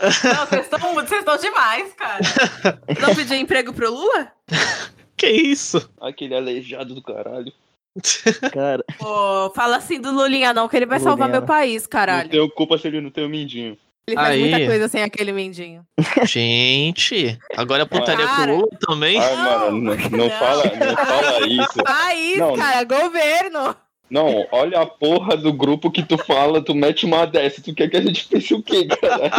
Não, vocês estão demais, cara. Não pediu emprego pro Lula? Que isso? Aquele aleijado do caralho. Cara, Pô, fala assim do Lulinha não, que ele vai salvar Lulinha meu país, Não caralho. tenho culpa se ele não tem o mindinho. Ele faz Aí. muita coisa sem aquele mendinho. Gente, agora é putaria com Cara. o Lula também? Ai, mano, não, não fala, não fala isso. País, Não. cara, governo. Não, olha a porra do grupo que tu fala, tu mete uma dessa. Tu quer que a gente pense o quê, caralho?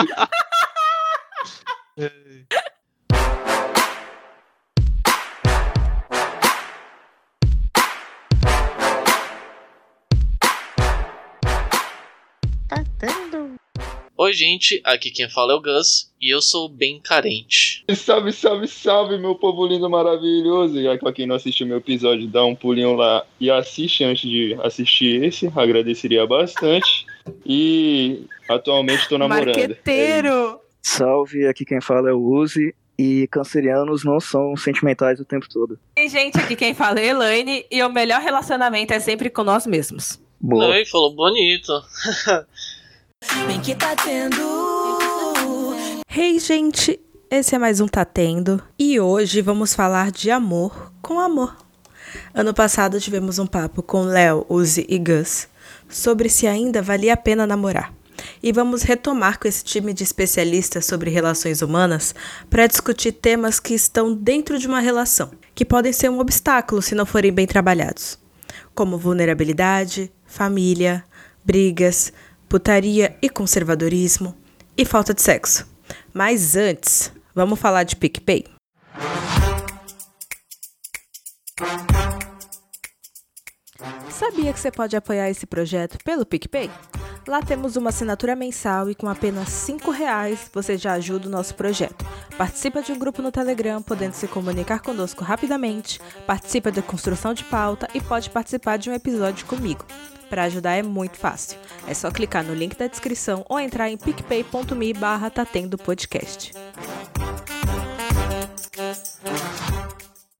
Oi, gente, aqui quem fala é o Gus e eu sou bem carente. Salve, salve, salve, meu povo lindo maravilhoso. E pra quem não assistiu meu episódio, dá um pulinho lá e assiste antes de assistir esse. Agradeceria bastante. E atualmente tô namorando. Marqueteiro. salve, aqui quem fala é o Uzi. E cancerianos não são sentimentais o tempo todo. Tem gente aqui quem fala é Elaine e o melhor relacionamento é sempre com nós mesmos. Boa. Oi, falou bonito. Bem que tá tendo. Hey, gente! Esse é mais um Tá Tendo e hoje vamos falar de amor com amor. Ano passado tivemos um papo com Léo, Uzi e Gus sobre se ainda valia a pena namorar. E vamos retomar com esse time de especialistas sobre relações humanas para discutir temas que estão dentro de uma relação, que podem ser um obstáculo se não forem bem trabalhados, como vulnerabilidade, família, brigas, putaria e conservadorismo e falta de sexo. Mas antes, vamos falar de PicPay? Sabia que você pode apoiar esse projeto pelo PicPay? Lá temos uma assinatura mensal e com apenas 5 reais você já ajuda o nosso projeto. Participa de um grupo no Telegram, podendo se comunicar conosco rapidamente, participa da construção de pauta e pode participar de um episódio comigo. Para ajudar é muito fácil. É só clicar no link da descrição ou entrar em picpay.me barra tá tendo podcast.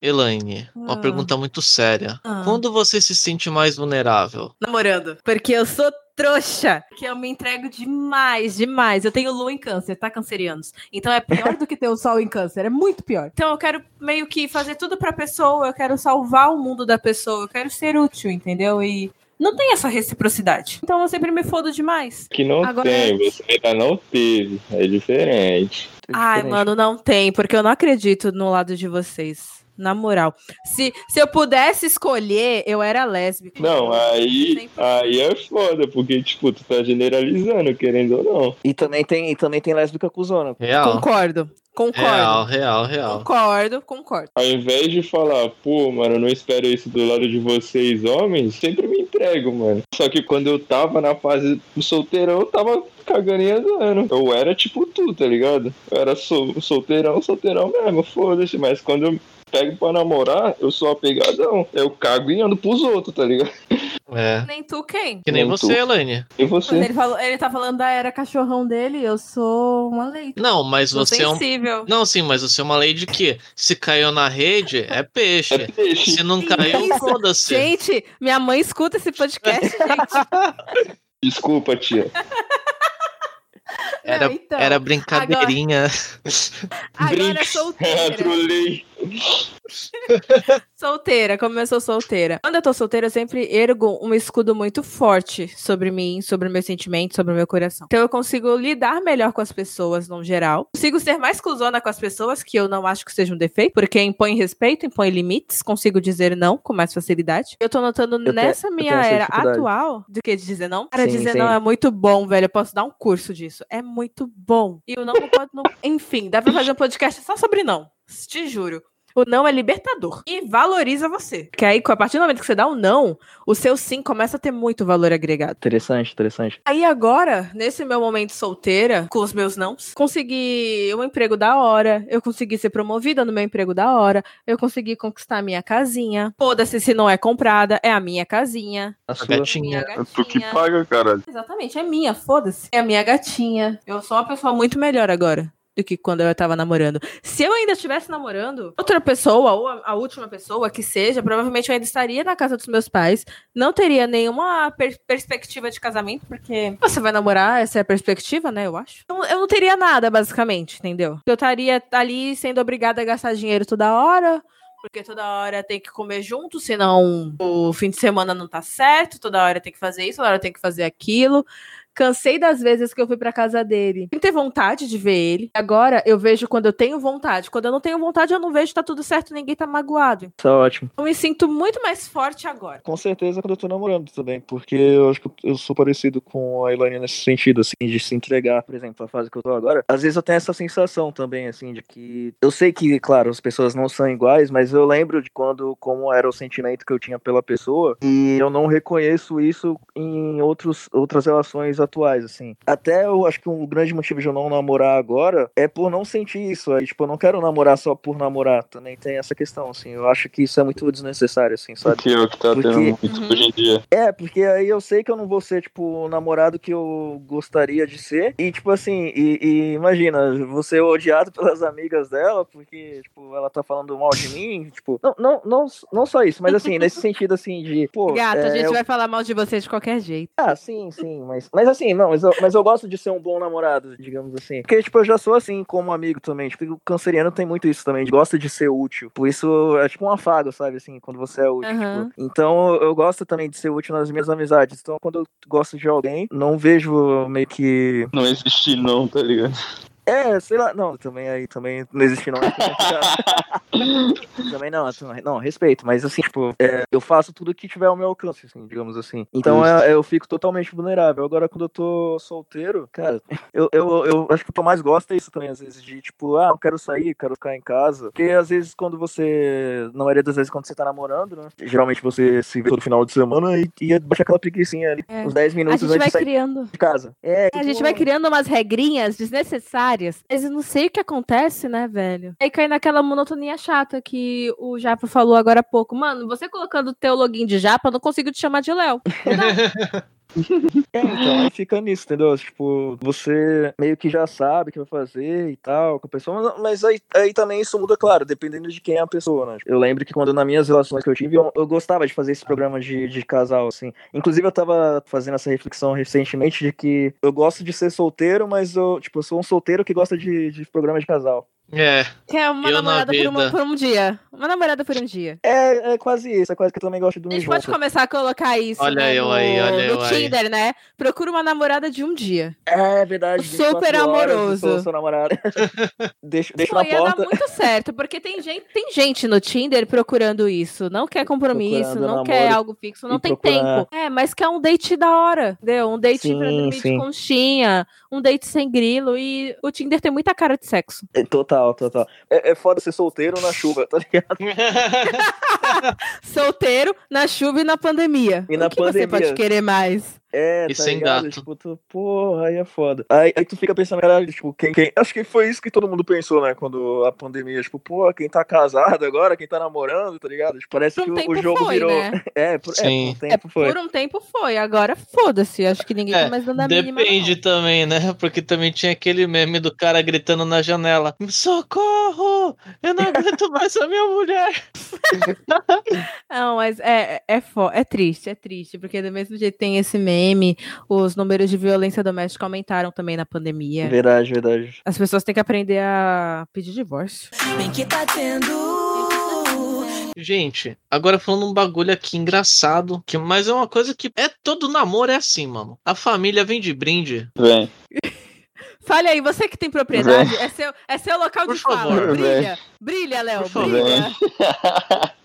Elaine, uma Ah. pergunta muito séria. Ah. Quando você se sente mais vulnerável? Namorando. Porque eu sou trouxa. Que eu me entrego demais, demais. Eu tenho lua em câncer, tá, cancerianos? Então é pior do que ter o sol em câncer. É muito pior. Então eu quero meio que fazer tudo pra pessoa. Eu quero salvar o mundo da pessoa. Eu quero ser útil, entendeu? E não tem essa reciprocidade. Então eu sempre me fodo demais. Que não Agora- tem, você ainda não teve. É diferente. É Ai, diferente. mano, não tem, porque eu não acredito no lado de vocês. Na moral. Se, se eu pudesse escolher, eu era lésbica. Não, aí, aí é foda, porque, tipo, tu tá generalizando, querendo ou não. E também tem, e também tem lésbica cuzona. Real. Concordo. Concordo. Real, real, real. Concordo, concordo. Ao invés de falar, pô, mano, eu não espero isso do lado de vocês, homens, sempre me entrego, mano. Só que quando eu tava na fase do solteirão, eu tava cagando e andando. Eu era tipo tu, tá ligado? Eu era sol solteirão, solteirão mesmo, foda-se. Mas quando eu pego pra namorar, eu sou apegadão. Eu cago e ando pros outros, tá ligado? É. Nem tu quem? Que nem Nem você, tu. Elaine. E você? ele, falou, ele tá falando da era cachorrão dele, eu sou uma leite. Não, mas Sou você é um. sensível. Não, sim, mas você é uma lei de que se caiu na rede, é peixe. É peixe. Se não caiu, foda-se. Gente, minha mãe escuta esse podcast, gente. Desculpa, tia. Era, Não, então, era brincadeirinha. Agora Brinks. solteira. Trolei. Solteira, como eu sou solteira. Quando eu tô solteira, eu sempre ergo um escudo muito forte sobre mim, sobre meus sentimentos, sobre o meu coração. Então eu consigo lidar melhor com as pessoas, no geral. Consigo ser mais cuzona com as pessoas, que eu não acho que seja um defeito, porque impõe respeito, impõe limites, consigo dizer não com mais facilidade. Eu tô notando nessa eu minha tenho essa era atual do que de dizer não. Cara, Sim, dizer sim. não é muito bom, velho. Eu posso dar um curso disso. É muito bom. E o não não pode. Não... Enfim, dá pra fazer um podcast só sobre não. Te juro. O não é libertador e valoriza você. Que aí, a partir do momento que você dá um não, o seu sim começa a ter muito valor agregado. Interessante, interessante. Aí agora, nesse meu momento solteira, com os meus nãos, consegui um emprego da hora, eu consegui ser promovida no meu emprego da hora, eu consegui conquistar a minha casinha. Foda-se se não é comprada, é a minha casinha. A A sua. gatinha. Minha Tu que paga, caralho. Exatamente, é minha, foda-se. É a minha gatinha. Eu sou uma pessoa muito melhor agora. Do que quando eu tava namorando. Se eu ainda estivesse namorando, outra pessoa, ou a, a última pessoa que seja, provavelmente eu ainda estaria na casa dos meus pais. Não teria nenhuma per- perspectiva de casamento, porque você vai namorar, essa é a perspectiva, né? Eu acho. Então, eu não teria nada, basicamente, entendeu? Eu estaria ali sendo obrigada a gastar dinheiro toda hora. Porque toda hora tem que comer junto, senão o fim de semana não tá certo. Toda hora tem que fazer isso, toda hora tem que fazer aquilo. Cansei das vezes que eu fui pra casa dele. Sem ter vontade de ver ele. Agora eu vejo quando eu tenho vontade. Quando eu não tenho vontade, eu não vejo, tá tudo certo, ninguém tá magoado. Isso é ótimo. Eu me sinto muito mais forte agora. Com certeza quando eu tô namorando também, porque eu acho que eu sou parecido com a Elaine nesse sentido, assim, de se entregar, por exemplo, a fase que eu tô agora. Às vezes eu tenho essa sensação também, assim, de que. Eu sei que, claro, as pessoas não são iguais, mas eu lembro de quando, como era o sentimento que eu tinha pela pessoa, e eu não reconheço isso em outros, outras relações atuais, assim. Até eu acho que um grande motivo de eu não namorar agora é por não sentir isso. Aí, tipo, eu não quero namorar só por namorar. Também tem essa questão, assim. Eu acho que isso é muito desnecessário, assim, sabe? Que é o que tá Porque- tendo muito Uhum. hoje em dia. É, porque aí eu sei que eu não vou ser, tipo, o namorado que eu gostaria de ser. E, tipo assim, e, e imagina, você é odiado pelas amigas dela, porque, tipo, ela tá falando mal de mim. Tipo, não, não, não, não só isso, mas assim, nesse sentido assim de. Pô, Gata, a é, gente eu- vai falar mal de você de qualquer jeito. Ah, sim, sim, mas, mas assim, não, mas eu, mas eu gosto de ser um bom namorado, digamos assim. Porque, tipo, eu já sou assim como amigo também. Tipo, o canceriano tem muito isso também, gosta de ser útil. Por isso, é tipo um afago, sabe, assim, quando você é útil. Aham. tipo. Então, eu gosto também de ser útil nas minhas amizades. Então, quando eu gosto de alguém, não vejo meio que. Não existe não, tá ligado? É, sei lá, não, também aí também não existe não. é também não, também- não, respeito, mas assim, tipo, é, eu faço tudo que tiver ao meu alcance, assim, digamos assim. Então é, eu fico totalmente vulnerável. Agora, quando eu tô solteiro, cara, eu, eu, eu acho que o que eu mais gosto é isso também, às vezes, de tipo, ah, não quero sair, quero ficar em casa. Porque às vezes, quando você, na maioria das vezes, quando você tá namorando, né, geralmente você se vê todo final de semana e, e bate aquela preguicinha ali, É. uns 10 A minutos gente antes vai de sair criando. de casa. É, A gente tipo, vai criando umas regrinhas desnecessárias. Mas eu não sei o que acontece, né, velho? Aí cai naquela monotonia chata que o Japa falou agora há pouco. Mano, você colocando o teu login de Japa, eu não consigo te chamar de Léo. É, então, fica nisso, entendeu? Tipo, você meio que já sabe o que vai fazer e tal com a pessoa, mas, mas aí, aí também isso muda, claro, dependendo de quem é a pessoa, né? Eu lembro que quando nas minhas relações que eu tive, eu, eu gostava de fazer esse programa de, de casal, assim. Inclusive, eu tava fazendo essa reflexão recentemente de que eu gosto de ser solteiro, mas eu, tipo, eu sou um solteiro que gosta de, de programa de casal. É, Que é uma Eu na namorada por, uma- por um dia. Uma namorada por um dia. É, é quase isso, é quase que eu também gosto de A dormir gente pode começar a colocar isso Olha né, eu no, aí, olha no eu aí. Tinder, né? Procura uma namorada de um dia. É verdade. Super 24 horas, amoroso. Eu sou seu namorado. deixa deixa Pô, na ia porta. dar muito certo, porque tem gente, tem gente no Tinder procurando isso. Não quer compromisso, Procurando não quer algo fixo, não tem procurar- tempo. É, mas quer um date da hora, entendeu? Um date pra Sim, dormir sim. de conchinha, um date sem grilo. E o Tinder tem muita cara de sexo. É, Total, total. É, é foda ser solteiro na chuva, tá ligado? Solteiro, na chuva e na pandemia. E na o você pandemia. pode querer mais? É, E tá sem ligado? gato. Tipo, tu, porra, aí é foda. Aí, aí tu fica pensando, caralho, tipo, quem, quem. Acho que foi isso que todo mundo pensou, né? Quando a pandemia, tipo, pô, quem tá casado agora, quem tá namorando, tá ligado? Tipo, parece Por que um o- tempo o jogo foi, virou. né? É, por, é, por Sim. um tempo foi. Por um tempo foi, agora foda-se. Acho que ninguém É, tá mais dando a mínima. Depende não. também, né? Porque também tinha aquele meme do cara gritando na janela: Socorro! Eu não aguento mais a minha mulher! Não, mas é, é, fo- é triste, é triste, porque do mesmo jeito tem esse meme, os números de violência doméstica aumentaram também na pandemia. Verdade, verdade. As pessoas têm que aprender a pedir divórcio. Bem que tá tendo. Gente, agora falando um bagulho aqui engraçado, que mas é uma coisa que é todo namoro é assim, mano. A família vem de brinde. Vem. Fale aí, você que tem propriedade, é seu, é seu local Por de fala. favor, Brilha, brilha, Léo, Por favor. brilha.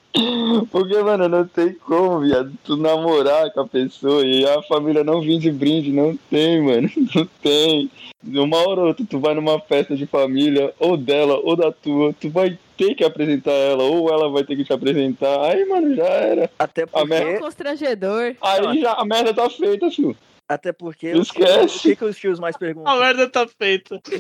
Porque, mano, não tem como, viado, tu namorar com a pessoa e a família não vir de brinde, não tem, mano, não tem. Uma hora ou outra, tu vai numa festa de família, ou dela, ou da tua, tu vai ter que apresentar ela, ou ela vai ter que te apresentar. Aí, mano, já era. Até É um porque. constrangedor. Aí já a merda tá feita, filho. Até porque. O Esquece. que, que os tios mais A perguntam? merda tá feita.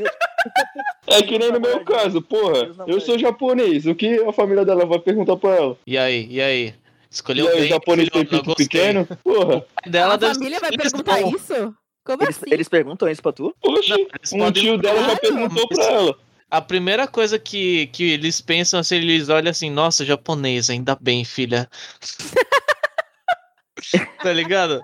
É que nem no meu caso, porra. Eu sou japonês, o que a família dela vai perguntar pra ela? E aí, e aí? E Escolheu aí, bem, japonês tem pinto pequeno? Porra. Dela a família vai perguntar bom. isso? Como Eles, assim? eles perguntam isso pra tu? Oxi, um tio dela já perguntou pra ela. A primeira coisa que, que eles pensam assim, eles olham assim, nossa, japonês, ainda bem, filha. tá ligado?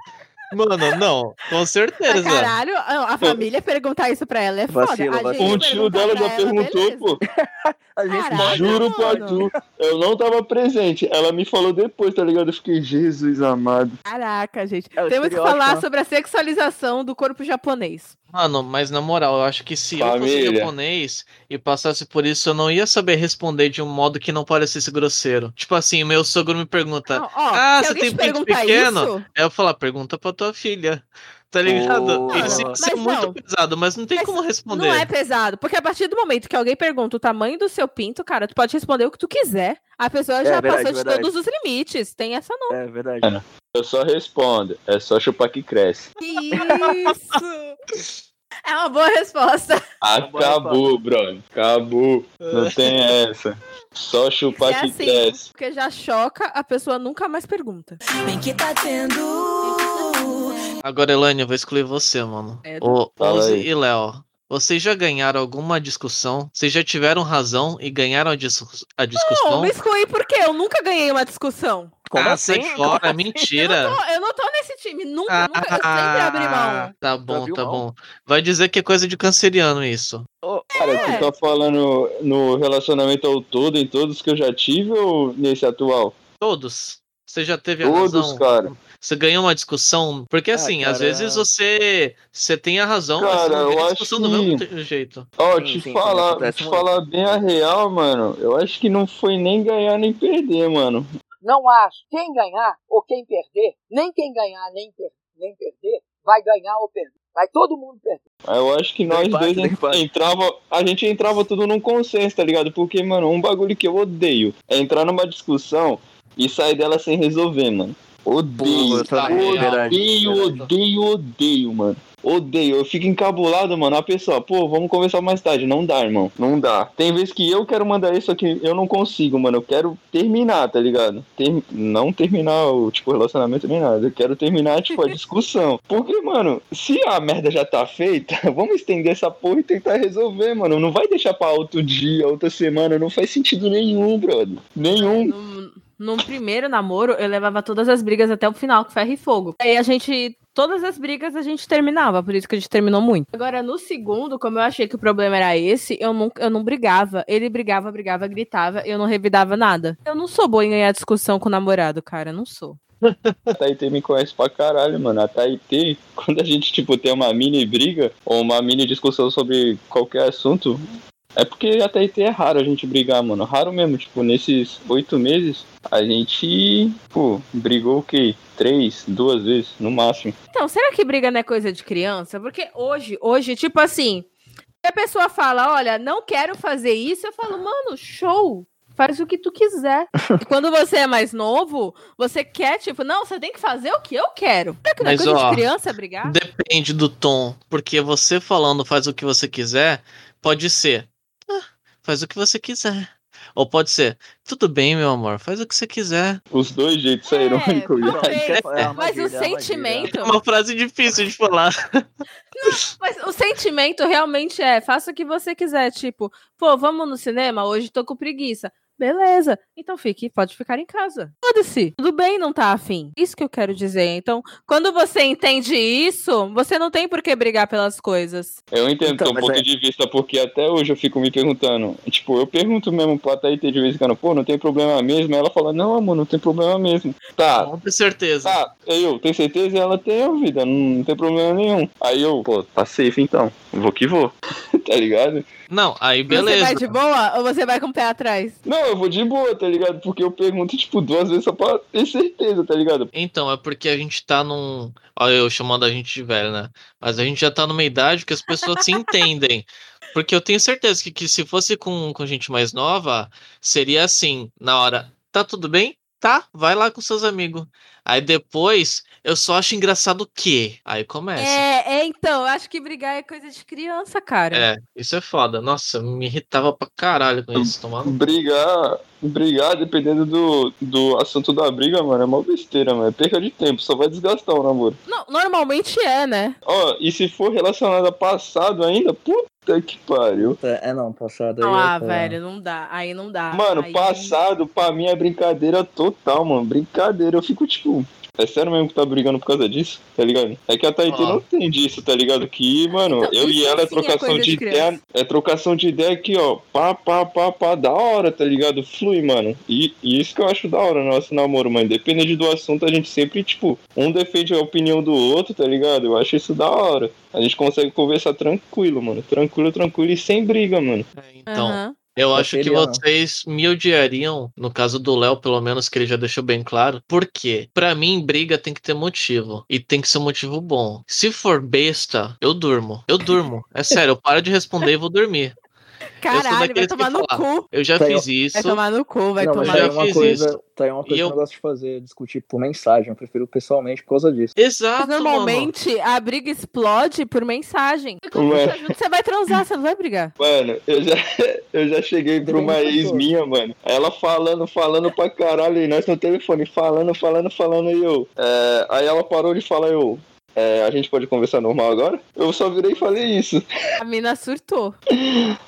Mano, não, com Ah, certeza. Caralho, a a família perguntar isso pra ela é foda. Vacilo, gente Um tio dela pra já ela, perguntou, beleza. pô. A gente Juro mano. Arthur, eu não tava presente. Ela me falou depois, tá ligado? Eu fiquei, Jesus amado. Caraca, gente. É Temos que falar né? sobre a sexualização do corpo japonês. Mano, mas na moral, eu acho que se eu Família. fosse japonês e passasse por isso, eu não ia saber responder de um modo que não parecesse grosseiro. Tipo assim, meu sogro me pergunta, Não, ó, ah, se você tem perguntar pequeno? isso, Aí eu falo, pergunta pra tua filha. Tá ligado? Oh. Isso, isso é muito não. pesado, mas não tem Mas como responder. não é pesado. Porque a partir do momento que alguém pergunta o tamanho do seu pinto, cara, tu pode responder o que tu quiser. A pessoa É, já verdade, passou de verdade. todos os limites. Tem essa não. É verdade. Eu só respondo, é só chupar que cresce. Isso! É uma boa resposta. Acabou, brother. Acabou. Não tem essa. Só chupar É que assim, cresce. porque já choca, a pessoa nunca mais pergunta. Bem que tá tendo. Agora, Elaine, eu vou escolher você, mano. É, Ô, Fala Ozzy aí. e Léo, vocês já ganharam alguma discussão? Vocês já tiveram razão e ganharam a, dis- a Não, discussão? me excluí por quê? Eu nunca ganhei uma discussão. Como ah, assim? sai Como fora, assim? mentira. Pô, eu não tô nesse time. Nunca, nunca. Eu sempre abri mão. Ah, Tá bom, tá mão? bom. Vai dizer que é coisa de canceriano isso. Ô, Cara, É. tu tá falando no relacionamento ao todo, em todos que eu já tive ou nesse atual? Todos. Você já teve a Todos, razão. cara. Você ganhou uma discussão. Porque Ah, assim, cara, às vezes você, você tem a razão, mas você Cara, não eu a acho discussão do que- mesmo te- jeito. Ó, Sim, te sim, falar, te muito. falar bem a real, mano. Eu acho que não foi nem ganhar nem perder, mano. Não acho. Quem ganhar ou quem perder, nem quem ganhar nem, per- nem perder, vai ganhar ou perder. Vai todo mundo perder. Eu acho que nós empate, dois empate. entrava, a gente entrava tudo num consenso, tá ligado? Porque, mano, um bagulho que eu odeio é entrar numa discussão e sair dela sem resolver, mano. Odeio, Pô, tá odeio, odeio, odeio, mano. Odeio, eu fico encabulado, mano. A pessoa, pô, vamos conversar mais tarde. Não dá, irmão. Não dá. Tem vezes que eu quero mandar isso aqui, eu não consigo, mano. Eu quero terminar, tá ligado? Ter- Não terminar o, tipo, relacionamento nem nada. Eu quero terminar, tipo, a discussão. Porque, mano, se a merda já tá feita, vamos estender essa porra e tentar resolver, mano. Não vai deixar pra outro dia, outra semana. Não faz sentido nenhum, brother. Nenhum. No, no primeiro namoro, eu levava todas as brigas até o final, com ferro e fogo. Aí a gente. Todas as brigas a gente terminava, por isso que a gente terminou muito. Agora, no segundo, como eu achei que o problema era esse, eu não, eu não brigava. Ele brigava, brigava, gritava, eu não revidava nada. Eu não sou boa em ganhar discussão com o namorado, cara, não sou. A Taitê me conhece pra caralho, mano. A Taitê, quando a gente, tipo, tem uma mini briga ou uma mini discussão sobre qualquer assunto, é porque a Taitê é raro a gente brigar, mano. Raro mesmo, tipo, nesses oito meses, a gente, pô, brigou o quê? Três, duas vezes, no máximo. Então, será que briga não é coisa de criança? Porque hoje, hoje, tipo assim, se a pessoa fala, olha, não quero fazer isso, eu falo, mano, show. Faz o que tu quiser. E quando você é mais novo, você quer, tipo, não, você tem que fazer o que eu quero. Será que não é Mas, coisa ó, de criança brigar? Depende do tom. Porque você falando faz o que você quiser, pode ser. "Ah, faz o que você quiser. Ou pode ser, tudo bem, meu amor, faz o que você quiser. Os dois jeitos saíram É, irônicos. talvez. É uma Mas o é sentimento. É uma frase difícil de falar. Mas o sentimento realmente é, faça o que você quiser. Tipo, pô, vamos no cinema? Hoje tô com preguiça. Beleza, então fique, pode ficar em casa. Foda-se, tudo bem não tá afim. Isso que eu quero dizer. Então, quando você entende isso, você não tem por que brigar pelas coisas. Eu entendo Então, teu mas ponto é- de vista, porque até hoje eu fico me perguntando. Tipo, eu pergunto mesmo pra Taitê de vez em quando, pô, não tem problema mesmo? Aí ela fala, não, amor, não tem problema mesmo. Tá, Com certeza. Tá, eu, tem certeza? E ela tem a vida, não, não tem problema nenhum. Aí eu, pô, tá safe então, vou que vou, tá ligado? Não, aí Você beleza. vai de boa ou você vai com o pé atrás? Não, eu vou de boa, tá ligado? Porque eu pergunto, tipo, duas vezes só pra ter certeza, tá ligado? Então, é porque a gente tá num. Olha, eu chamando a gente de velho, né? Mas a gente já tá numa idade que as pessoas se entendem. Porque eu tenho certeza que, que se fosse com, com gente mais nova, seria assim, na hora, tá tudo bem? Tá, vai lá com seus amigos. Aí depois, eu só acho engraçado o quê? Aí começa. É, é, então, eu acho que brigar é coisa de criança, cara. É, isso é foda. Nossa, me irritava pra caralho com isso. Tomando. Brigar brigar, dependendo do, do assunto da briga, mano, é uma besteira, mano. É perca de tempo, só vai desgastar o namoro. Não, normalmente é, né? Ó, e se for relacionado a passado ainda, puta que pariu. É, não, passado aí. Ah, é velho, não dá. Aí não dá. Mano, Aí- passado pra mim é brincadeira total, mano. Brincadeira. Eu fico tipo. É sério mesmo que tá brigando por causa disso, tá ligado? É que a Tahiti não tem disso, tá ligado? Que, mano, Então, eu e ela é é trocação de, de ideia. É trocação de ideia aqui, ó. Pá, pá, pá, pá, da hora, tá ligado? Flui, mano. E, e isso que eu acho da hora no nosso namoro, mano. Dependendo do assunto, a gente sempre, tipo, um defende a opinião do outro, tá ligado? Eu acho isso da hora. A gente consegue conversar tranquilo, mano. Tranquilo, tranquilo e sem briga, mano. É, Então, Aham. Eu acho que vocês me odiariam, no caso do Léo, pelo menos, que ele já deixou bem claro. Por quê? Pra mim, briga tem que ter motivo. E tem que ser um motivo bom. Se for besta, eu durmo. Eu durmo. É sério, eu paro de responder e vou dormir. Caralho, vai tomar no cu. Eu já Tá, fiz Vai isso. tomar no cu, vai não, tomar já tá aí no uma fiz coisa, isso. tá aí uma coisa E que eu gosto de fazer, discutir por mensagem. Eu prefiro pessoalmente por causa disso. Exato, Mas mano. normalmente a briga explode por mensagem. Junto, você vai transar, você não vai brigar. Mano, eu já, eu já cheguei pra uma ex minha, mano. Ela falando, falando pra caralho, e nós no telefone, falando, falando, falando, e eu. é, aí ela parou de falar, eu. É, a gente pode conversar normal agora? Eu só virei e falei isso. A mina surtou.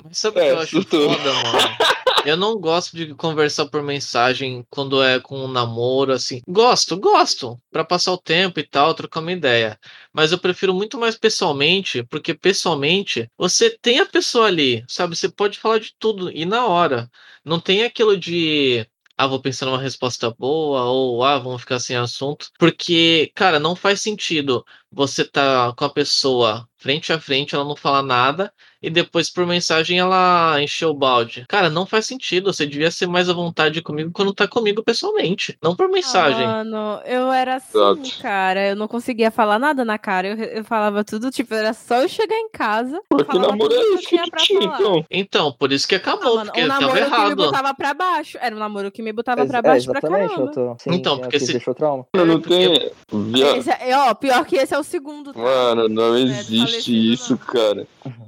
Mas sabe o É, que eu acho surtou. foda, mano? Eu não gosto de conversar por mensagem quando é com um namoro, assim. Gosto, gosto. Pra passar o tempo e tal, trocar uma ideia. Mas eu prefiro muito mais pessoalmente, porque pessoalmente você tem a pessoa ali, sabe? Você pode falar de tudo e na hora. Não tem aquilo de. Ah, vou pensar numa resposta boa, ou ah, vamos ficar sem assunto. Porque, cara, não faz sentido você tá com a pessoa frente a frente, ela não fala nada, e depois por mensagem ela encheu o balde. Cara, não faz sentido. Você devia ser mais à vontade comigo quando tá comigo pessoalmente, não por mensagem. Ah, mano, eu era assim, Exato. cara. Eu não conseguia falar nada na cara. Eu, eu falava tudo, tipo, era só eu chegar em casa. Porque falava namoro tudo é que eu isso que pra tinha, falar. então. Então, por isso que Ah, acabou, mano, porque um tava namoro que me errado. botava pra baixo. Era um namoro que me botava Ex- pra é, baixo pra exatamente, caramba. eu tô. Sim, Então, sim, porque se- deixou trauma. Mano, não. Via... Esse é- ó, pior que esse é o segundo. tá? Mano, não É, existe isso, não. cara.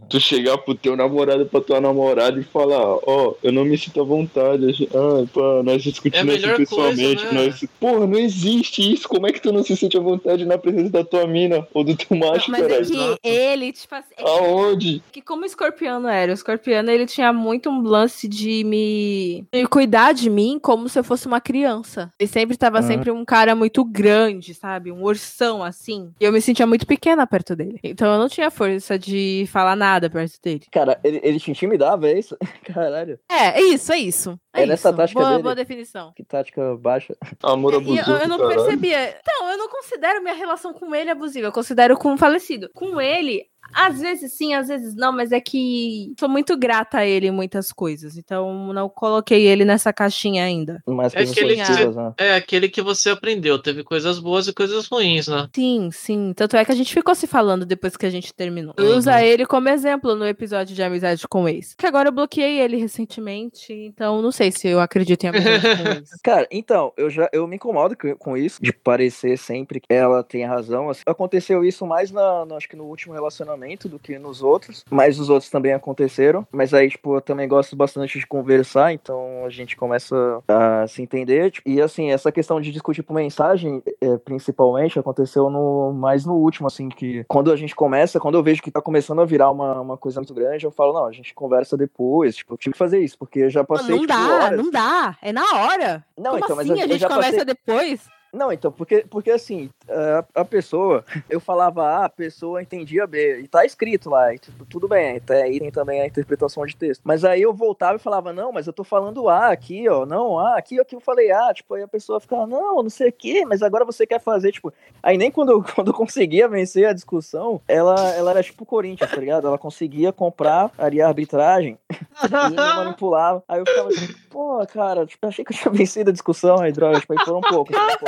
Tu chegar pro teu namorado, pra tua namorada e falar, ó, eu não me sinto à vontade. Ah, pá, nós discutimos É melhor pessoalmente. coisa, né? nós... Porra, não existe isso. Como é que tu não se sente à vontade na presença da tua mina ou do teu macho, Mas é que ele, tipo assim. é Aonde? que como o escorpiano era, o escorpiano ele tinha muito um lance de me, de cuidar de mim como se eu fosse uma criança. Ele sempre tava Uhum. sempre um cara muito grande, sabe? Um ursão assim. E eu me sentia muito pequena perto dele. Então eu não tinha força de falar nada perto dele. Cara, ele, ele te intimidava, é isso? Caralho, É, é isso, é isso. É, É nessa isso. tática boa, dele. boa definição. que tática baixa. Amor E abusivo, eu, eu não caralho. percebia. Então, eu não considero minha relação com ele abusiva. Eu considero com o falecido. Com ele, às vezes sim, às vezes não, mas é que sou muito grata a ele em muitas coisas. Então, não coloquei ele nessa caixinha ainda. Mais É coisas aquele que positivas, né? É aquele que você aprendeu. Teve coisas boas e coisas ruins, né? Sim, sim. Tanto é que a gente ficou se falando depois que a gente terminou. Uhum. usa ele como exemplo no episódio de amizade com o ex. Que agora eu bloqueei ele recentemente, então não sei se eu acredito em amizade com o ex. Cara, então, eu já eu me incomodo com- isso, de parecer sempre que ela tem razão. assim. Aconteceu isso mais na, no- acho que no último relacionamento do que nos outros, mas os outros também aconteceram. Mas aí, tipo, eu também gosto bastante de conversar, então a gente começa a se entender. tipo, E assim, essa questão de discutir por mensagem, é, principalmente, aconteceu no mais no último, assim, que quando a gente começa, quando eu vejo que tá começando a virar uma, uma coisa muito grande, eu falo, não, a gente conversa depois. Tipo, eu tive que fazer isso, porque eu já passei. não tipo, dá, horas- não dá. É na hora. Não, Como então, mas assim? eu- a eu gente conversa passei- depois? Não, então, porque, porque assim, a, a pessoa, eu falava A, a pessoa entendia B, e tá escrito lá, e, tipo, tudo bem, até aí tem também a interpretação de texto. Mas aí eu voltava e falava, não, mas eu tô falando A aqui, ó, não, A, aqui, aqui eu falei A, tipo, aí a pessoa ficava, não, não sei o quê, mas agora você quer fazer, tipo, aí nem quando quando eu conseguia vencer a discussão, ela, ela era tipo Corinthians, tá ligado? Ela conseguia comprar ali a arbitragem e me manipulava. Aí eu ficava assim, pô, cara, tipo, achei que eu tinha vencido a discussão, aí droga, tipo, aí foram um pouco. Assim, pô.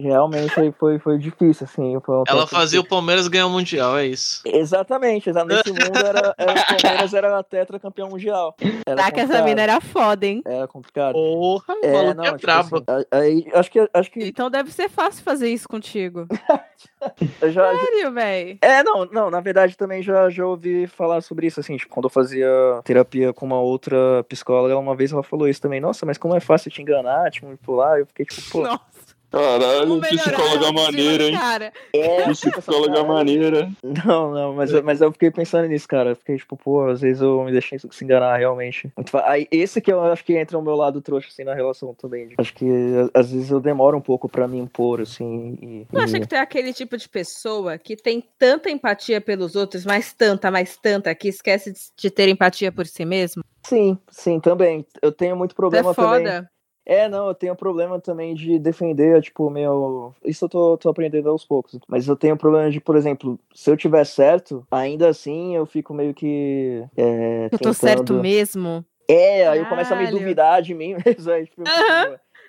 Realmente aí foi, foi difícil, assim. Foi um Ela fazia o que- Palmeiras ganhar o Mundial, é isso. Exatamente, exa- nesse mundo era, era o Palmeiras era tetracampeão mundial. Era Caraca, essa complicado. mina era foda, hein? Era complicado. Porra, o É, maluco não, é tipo brabo. assim, a- aí, acho que, acho que Então deve ser fácil fazer isso contigo. eu já, Sério, véi. É, não, não, na verdade também já, já ouvi falar sobre isso, assim, tipo, quando eu fazia terapia com uma outra psicóloga, uma vez ela falou isso também, nossa, mas como é fácil te enganar, te manipular, eu fiquei tipo, pô, Nossa, Caralho, psicóloga autoestima maneira, do hein? Cara. é, Psicóloga maneira. não, não, mas, eu- mas eu fiquei pensando nisso, cara, eu fiquei tipo, pô, às vezes eu me deixei se enganar realmente. Aí, esse que eu acho que entra o meu lado trouxa, assim, na relação também, acho que às vezes eu demoro um pouco pra me impor, assim, e... Tu acha que tu é aquele tipo de pessoa que tem tanta empatia pelos outros, mas tanta, mais tanta, que esquece de- ter empatia por si mesmo? Sim, sim, também, eu tenho muito Tu é problema também... É, não, eu tenho problema também de defender, tipo, meu. Isso eu tô, tô aprendendo aos poucos. Mas eu tenho problema de, por exemplo, se eu tiver certo, ainda assim eu fico meio que. É, Eu tô tentando- certo mesmo. É, aí eu começo a me duvidar de mim mesmo. Aí, tipo.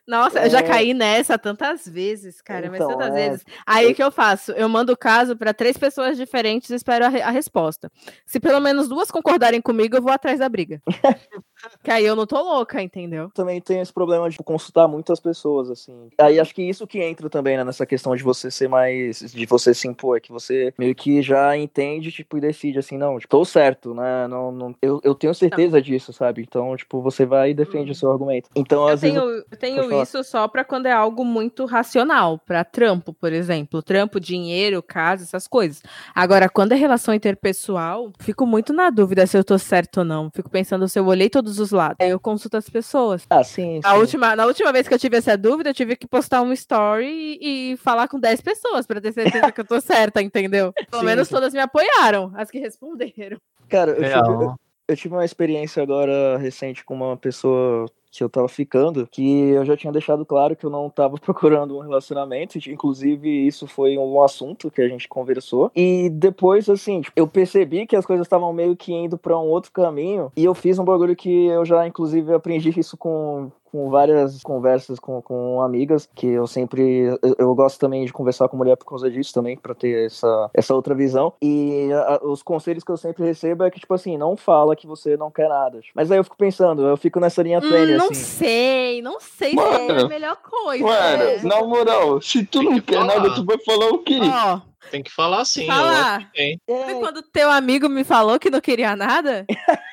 Nossa, eu já É. caí nessa tantas vezes, cara, mas Então, tantas é. vezes. Aí o que eu faço? Eu mando o caso para três pessoas diferentes e espero a, re- a resposta. Se pelo menos duas concordarem comigo, eu vou atrás da briga. que aí eu não tô louca, entendeu? também tenho esse problema de consultar muitas pessoas, assim. Aí acho que isso que entra também né, nessa questão de você ser mais. de você se impor, que você meio que já entende, tipo, e decide assim, não, tipo, tô certo, né? Não, não, eu, eu tenho certeza disso, sabe? Então, tipo, você vai e defende o seu argumento. Então, Hum. Eu às vezes. tenho, eu tenho isso só pra quando é algo muito racional, pra trampo, por exemplo, trampo, dinheiro, casa, essas coisas. Agora, quando é relação interpessoal, fico muito na dúvida se eu tô certo ou não. Fico pensando se eu olhei todos os lados. Aí eu consulto as pessoas. Ah, sim, sim. A última, na última vez que eu tive essa dúvida, eu tive que postar um story e, e falar com 10 pessoas pra ter certeza que eu tô certa, entendeu? Pelo Sim, menos sim. todas me apoiaram, as que responderam. Cara, eu tive, Real. eu, eu tive uma experiência agora recente com uma pessoa que eu tava ficando, que eu já tinha deixado claro que eu não tava procurando um relacionamento, inclusive isso foi um assunto que a gente conversou. E depois, assim, tipo, eu percebi que as coisas estavam meio que indo pra um outro caminho, e eu fiz um bagulho que eu já, inclusive, aprendi isso com com várias conversas com, com amigas, que eu sempre. Eu, eu gosto também de conversar com mulher por causa disso também, pra ter essa, essa outra visão. E a- os conselhos que eu sempre recebo é que, tipo assim, não fala que você não quer nada. Mas aí eu fico pensando, eu fico nessa linha tênue, Hum, não assim. sei, não sei se é Mano, a melhor coisa. Mano, né? na moral, se tu não quer falar. nada, tu vai falar o quê? Ó, Tem que falar sim. eu falar. acho que tem. É, quando teu amigo me falou que não queria nada?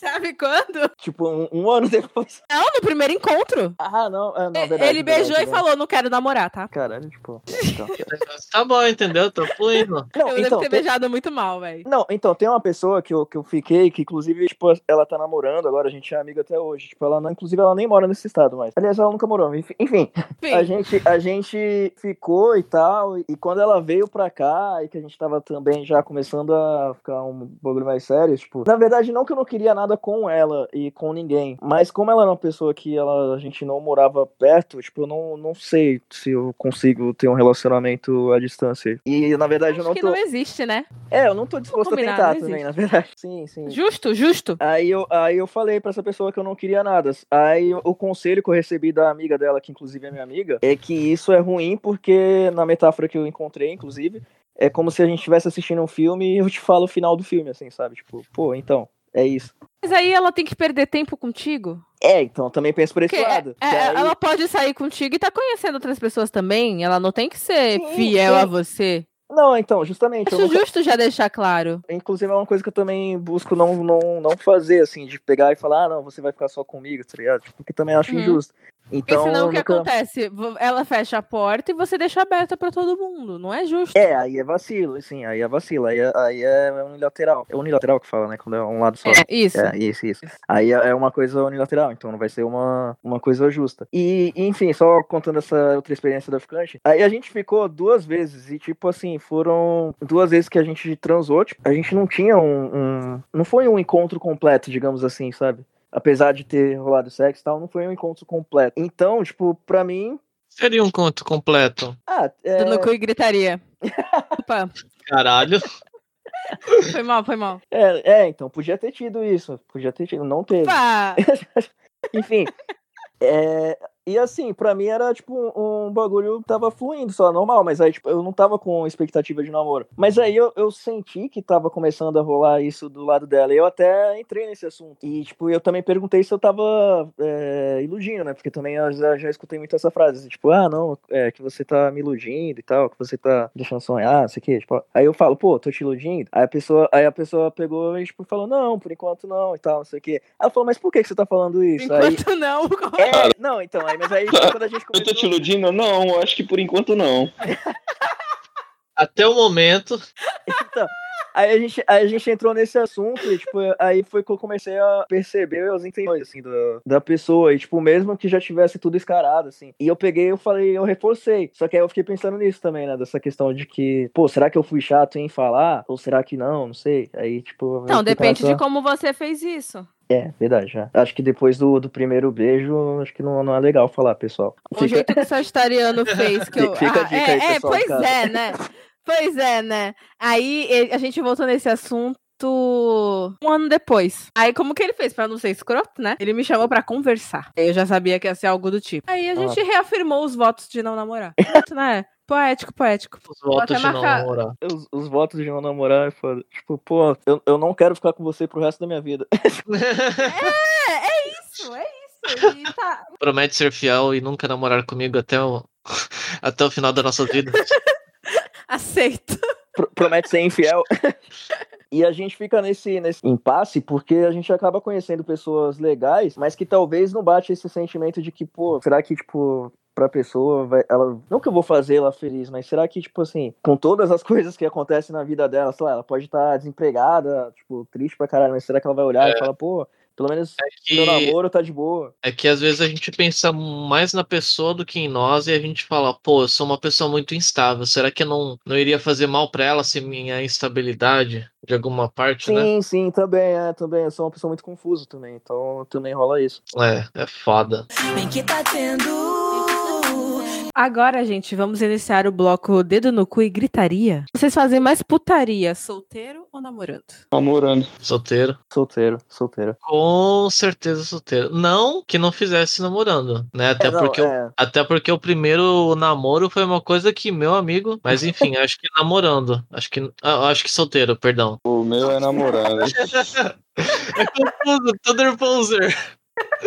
Sabe quando? tipo, um, um ano depois. Não, no primeiro encontro. Ah, não, é, não, verdade. Ele beijou verdade, e verdade. falou, não quero namorar, tá? Caralho, tipo. Então, Tá bom, entendeu? Tô fluindo. não, eu então, devo ter tem- beijado muito mal, velho. Não, então, tem uma pessoa que eu, que eu fiquei, que inclusive, tipo, ela tá namorando agora, a gente é amiga até hoje. Tipo, ela não, inclusive, ela nem mora nesse estado mais. Aliás, ela nunca morou. Enfim, enfim, a gente, a gente ficou e tal, e quando ela veio pra cá, e que a gente tava também já começando a ficar um bagulho mais sério, tipo, na verdade, não que eu não queria nada com ela e com ninguém, mas como ela era uma pessoa que ela, a gente não morava perto, tipo, eu não, não sei se eu consigo ter um relacionamento à distância. E, na verdade, eu Acho não que tô... não existe, né? É, eu não tô disposto a tentar não também, na verdade. Sim, sim. Justo, justo. Aí eu, aí eu falei pra essa pessoa que eu não queria nada. Aí o conselho que eu recebi da amiga dela, que inclusive é minha amiga, é que isso é ruim porque, na metáfora que eu encontrei, inclusive, é como se a gente estivesse assistindo um filme e eu te falo o final do filme, assim, sabe? Tipo, pô, então, é isso. Mas aí ela tem que perder tempo contigo? É, então, eu também penso por esse Porque é- lado. é- que aí- ela pode sair contigo e tá conhecendo outras pessoas também. Ela não tem que ser Sim, fiel sim. a você. Não, então, justamente. Acho nunca- justo já deixar claro. Inclusive é uma coisa que eu também busco não, não, não fazer, assim, de pegar e falar, ah, não, você vai ficar só comigo, tá ligado? Tipo, Porque também acho Uhum. injusto. Porque Então, senão o eu que nunca- acontece? Ela fecha a porta e você deixa aberta pra todo mundo. Não é justo. É, aí é vacilo, sim, aí é vacilo, aí é, aí é unilateral. É unilateral que fala, né? Quando é um lado só. É, isso. É, isso, isso. Aí é é uma coisa unilateral, então não vai ser uma, uma coisa justa. E, enfim, só contando essa outra experiência da ficante, aí a gente ficou duas vezes, e tipo assim, foram duas vezes que a gente transou, tipo, a gente não tinha um, um- Não foi um encontro completo, digamos assim, sabe? Apesar de ter rolado sexo e tal, não foi um encontro completo. Então, tipo, pra mim. Seria um conto completo. Ah, é, No cu e gritaria. Opa, Caralho. foi mal, foi mal. é, é, então, podia ter tido isso. Podia ter tido, não teve. Opa! Enfim, é, e assim, pra mim era tipo um, bagulho que tava fluindo só, normal, mas aí tipo, eu não tava com expectativa de namoro. Mas aí eu, eu senti que tava começando a rolar isso do lado dela, e eu até entrei nesse assunto. E tipo, eu também perguntei se eu tava é, iludindo, né? Porque também eu já, já escutei muito essa frase, tipo, ah, não, é que você tá me iludindo e tal, que você tá deixando sonhar, não sei o que. Tipo, aí eu falo, pô, tô te iludindo. Aí a pessoa, aí a pessoa pegou e tipo, falou, não, por enquanto não e tal, não sei o que. Aí ela falou, mas por que, que você tá falando isso? Aí, Enquanto não, é, não, então, mas aí quando a gente Eu tô te começou... iludindo? Não, acho que por enquanto não. Até o momento. Então, aí a gente, aí a gente entrou nesse assunto e, tipo, aí foi que eu comecei a perceber as intenções, assim, da, da pessoa. E, tipo, mesmo que já tivesse tudo escarado, assim. E eu peguei, eu falei, eu reforcei. Só que aí eu fiquei pensando nisso também, né? Dessa questão de que, pô, será que eu fui chato em falar? Ou será que não? Não sei. Aí, tipo... Então, fiquei depende de como você fez isso. É, verdade, já. Acho que depois do, do primeiro beijo, acho que não, não é legal falar, pessoal. O jeito que o Sagitariano fez. Que eu... Fica a Ah, dica é, aí, é, pessoal pois casa. é, né? Pois é, né? Aí a gente voltou nesse assunto um ano depois. Aí como que ele fez pra não ser escroto, né? Ele me chamou pra conversar. Eu já sabia que ia ser algo do tipo. Aí a gente reafirmou os votos de não namorar. Pronto, né? Poético, poético. Os Vou votos de não marcar. namorar. Os, os votos de não namorar é foda. Tipo, pô, eu, eu não quero ficar com você pro resto da minha vida. É, é isso, é isso. E tá. Promete ser fiel e nunca namorar comigo até o, até o final da nossa vida. Aceito. Pro- promete ser infiel. E a gente fica nesse, nesse impasse porque a gente acaba conhecendo pessoas legais, mas que talvez não bate esse sentimento de que, pô, será que, tipo, pra pessoa vai. Ela. Não que eu vou fazer ela feliz, mas será que, tipo assim, com todas as coisas que acontecem na vida dela, sei lá, ela pode estar desempregada, tipo, triste pra caralho, mas será que ela vai olhar e falar, pô, pelo menos meu Que, namoro tá de boa. é que às vezes a gente pensa mais na pessoa do que em nós e a gente fala, pô, eu sou uma pessoa muito instável. Será que eu não, não iria fazer mal pra ela se minha instabilidade de alguma parte, né? Sim, sim, também, é, também. Eu sou uma pessoa muito confusa também, então também rola isso. É, é foda. Bem que tá tendo. Agora, gente, vamos iniciar o bloco Dedo no Cu e Gritaria. Vocês fazem mais putaria, solteiro ou namorando? Namorando. Solteiro. Solteiro, solteiro. Com certeza solteiro. Não que não fizesse namorando, né? Até É, não, porque o é. Até porque o primeiro namoro foi uma coisa que meu amigo. Mas enfim, acho que namorando. Acho que. ah, acho que solteiro, perdão. O meu é namorado. É confuso, tô nervoso.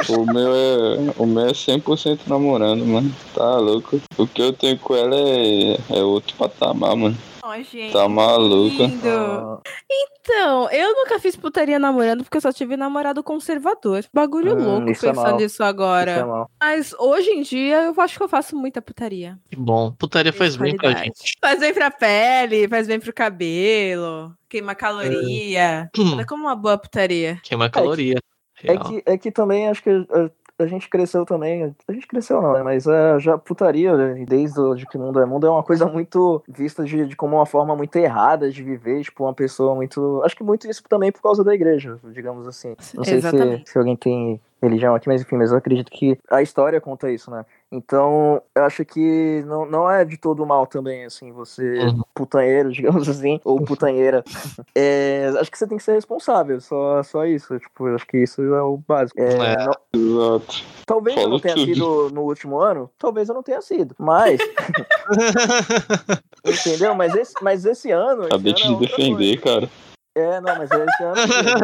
O meu é. O meu é 100% namorando, mano. Tá louco. O que eu tenho com ela é. É outro patamar, mano. Ó, gente. Tá maluca. lindo. Ah, Então, eu nunca fiz putaria namorando porque eu só tive namorado conservador. Bagulho Hum, louco é pensando nisso isso é agora. mal. Mas hoje em dia eu acho que eu faço muita putaria. Que bom. Putaria faz bem pra gente. Faz bem pra pele, faz bem pro cabelo, queima caloria. Hum, É como uma boa putaria. queima caloria. É que, é que também acho que a, a gente cresceu também. A gente cresceu não, né? Mas é, já putaria, né, desde o, de que mundo é mundo, é uma coisa muito vista de, de como uma forma muito errada de viver, tipo, uma pessoa muito. Acho que muito isso também por causa da igreja, digamos assim. Não sei se, se alguém tem religião aqui, mas enfim, mas eu acredito que a história conta isso, né? Então, eu acho que não, não é de todo mal também, assim, você Uhum. putanheiro, digamos assim, ou putanheira. É, acho que você tem que ser responsável, só, só isso. Tipo, eu acho que isso é o básico. É, É. não- Exato. talvez eu não tenha tudo. sido no último ano, talvez eu não tenha sido. Mas, entendeu? Mas esse, mas esse ano. esse Acabei de ano é te outra defender, cara. coisa. É, não, mas esse ano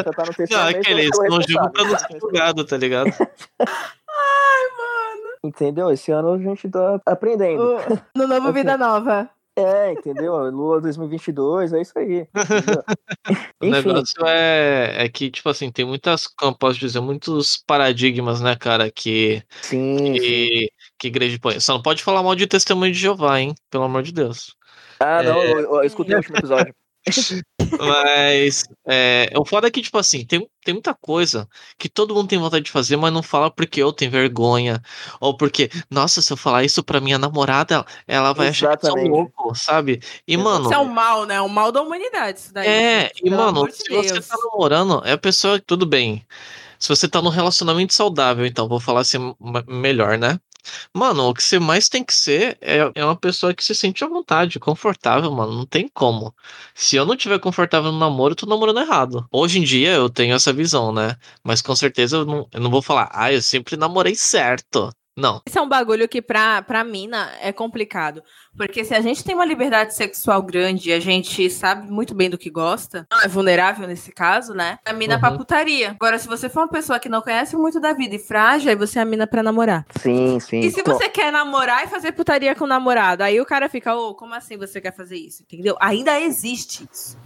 já tá no terceiro Não, mês, eu aquele Gil responsável. tá no julgado, tá ligado? Entendeu? Esse ano a gente tá aprendendo. No Novo Assim. Vida Nova. É, entendeu? Lua 2022, é isso aí. O negócio é, é que, tipo assim, tem muitas, como eu posso dizer, muitos paradigmas, né, cara, que, sim, sim. que, que a igreja põe. Só não pode falar mal de testemunho de Jeová, hein? Pelo amor de Deus. Ah, não, É. eu, eu escutei o último episódio. Mas é, o foda é que, tipo assim, tem, tem muita coisa que todo mundo tem vontade de fazer, mas não fala porque eu tenho vergonha. Ou porque, nossa, se eu falar isso pra minha namorada, ela, ela vai achar que eu sou Exatamente. louco, sabe? E, mano. Isso é um mal, né? É um mal da humanidade. Isso daí, É, gente, e mano, de se você Deus. tá namorando, é a pessoa, tudo bem. Se você tá num relacionamento saudável, então, vou falar assim melhor, né? Mano, o que você mais tem que ser é, é uma pessoa que se sente à vontade, confortável, mano. Não tem como. Se eu não tiver confortável no namoro, eu tô namorando errado. Hoje em dia eu tenho essa visão, né? Mas com certeza eu não, eu não vou falar, ah, eu sempre namorei certo. Não. Esse é um bagulho que pra, pra mina é complicado. Porque se a gente tem uma liberdade sexual grande e a gente sabe muito bem do que gosta, não é vulnerável nesse caso, né? A mina é pra Uhum. putaria. Agora, se você for uma pessoa que não conhece muito da vida e frágil, aí você é a mina pra namorar. Sim, sim. E se Então, você quer namorar e fazer putaria com o namorado, aí o cara fica, ô, como assim você quer fazer isso? Entendeu? Ainda existe isso.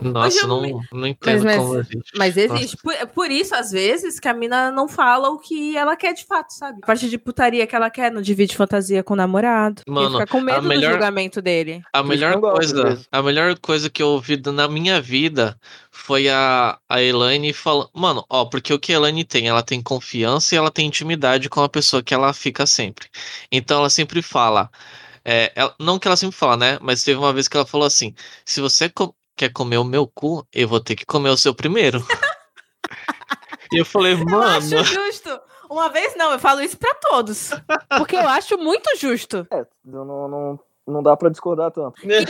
Nossa, eu não, me- não entendo mas- como existe. Mas existe. Por, por isso, às vezes, que a mina não fala o que ela quer de fato, sabe? A parte de putaria que ela quer, não divide fantasia com o namorado. Mano, fica com medo melhor- do julgamento dele. A melhor coisa, a melhor coisa que eu ouvi na minha vida foi a, a Elaine falando. Mano, ó, porque o que a Elaine tem? Ela tem confiança e ela tem intimidade com a pessoa que ela fica sempre. Então ela sempre fala. é, ela- não que ela sempre fala, né? Mas teve uma vez que ela falou assim: se você quer comer o meu cu, eu vou ter que comer o seu primeiro. e eu falei, Eu mano. acho justo. Uma vez não, eu falo isso pra todos. Porque eu acho muito justo. é, não, não, não, não dá pra discordar tanto. E bem,